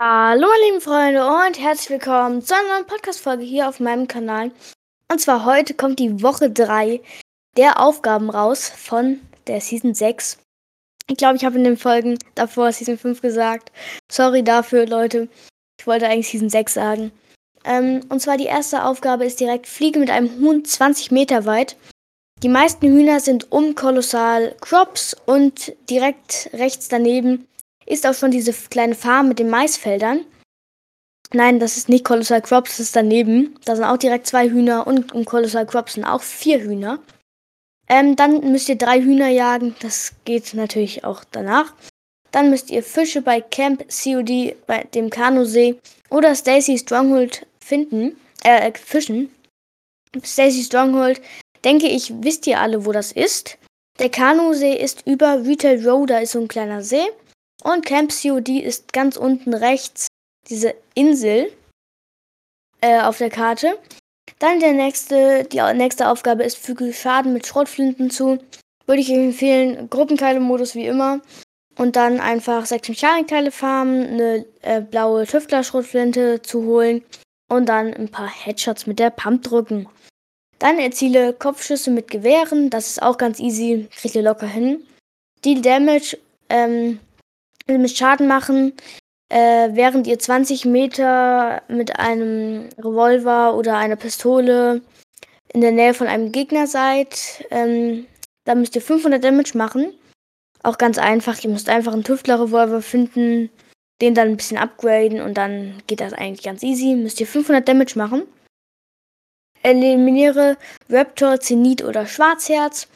Hallo lieben Freunde und herzlich willkommen zu einer neuen Podcast-Folge hier auf meinem Kanal. Und zwar heute kommt die Woche 3 der Aufgaben raus von der Season 6. Ich glaube, ich habe in den Folgen davor Season 5 gesagt. Sorry dafür, Leute. Ich wollte eigentlich Season 6 sagen. Ähm, und zwar die erste Aufgabe ist direkt Fliege mit einem Huhn 20 Meter weit. Die meisten Hühner sind um Kolossal Crops und direkt rechts daneben ist auch schon diese kleine Farm mit den Maisfeldern. Nein, das ist nicht Colossal Crops, das ist daneben. Da sind auch direkt zwei Hühner und um Colossal Crops sind auch vier Hühner. Ähm, dann müsst ihr drei Hühner jagen, das geht natürlich auch danach. Dann müsst ihr Fische bei Camp COD, bei dem Kanusee oder Stacy Stronghold finden, äh, fischen. Stacy Stronghold, denke ich, wisst ihr alle, wo das ist. Der Kanusee ist über Retail Road, da ist so ein kleiner See. Und Camp COD ist ganz unten rechts diese Insel äh, auf der Karte. Dann der nächste, die nächste Aufgabe ist, füge Schaden mit Schrotflinten zu. Würde ich empfehlen, Gruppenteile-Modus wie immer. Und dann einfach sechs Mechanikteile farmen, eine äh, blaue Tüftler-Schrotflinte zu holen und dann ein paar Headshots mit der Pump drücken. Dann erziele Kopfschüsse mit Gewehren, das ist auch ganz easy, kriegt ihr locker hin. Deal Damage ähm, mit Schaden machen, äh, während ihr 20 Meter mit einem Revolver oder einer Pistole in der Nähe von einem Gegner seid. Ähm, da müsst ihr 500 Damage machen. Auch ganz einfach. Ihr müsst einfach einen Tüftler-Revolver finden, den dann ein bisschen upgraden und dann geht das eigentlich ganz easy. Müsst ihr 500 Damage machen. Eliminiere Raptor, Zenit oder Schwarzherz.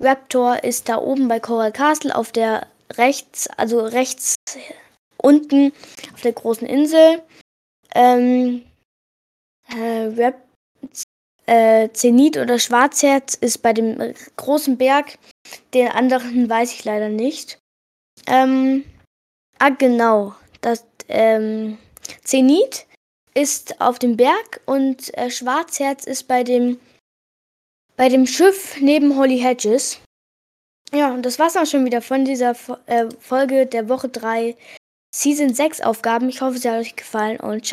Raptor ist da oben bei Coral Castle auf der rechts, also rechts unten auf der großen Insel. Ähm, äh, Rap, äh, Zenit oder Schwarzherz ist bei dem großen Berg. Den anderen weiß ich leider nicht. Ähm, ah, genau. Das ähm, Zenit ist auf dem Berg und äh, Schwarzherz ist bei dem bei dem Schiff neben Holly Hedges. Ja, und das war's auch schon wieder von dieser äh, Folge der Woche 3 Season 6 Aufgaben. Ich hoffe, sie hat euch gefallen und ciao.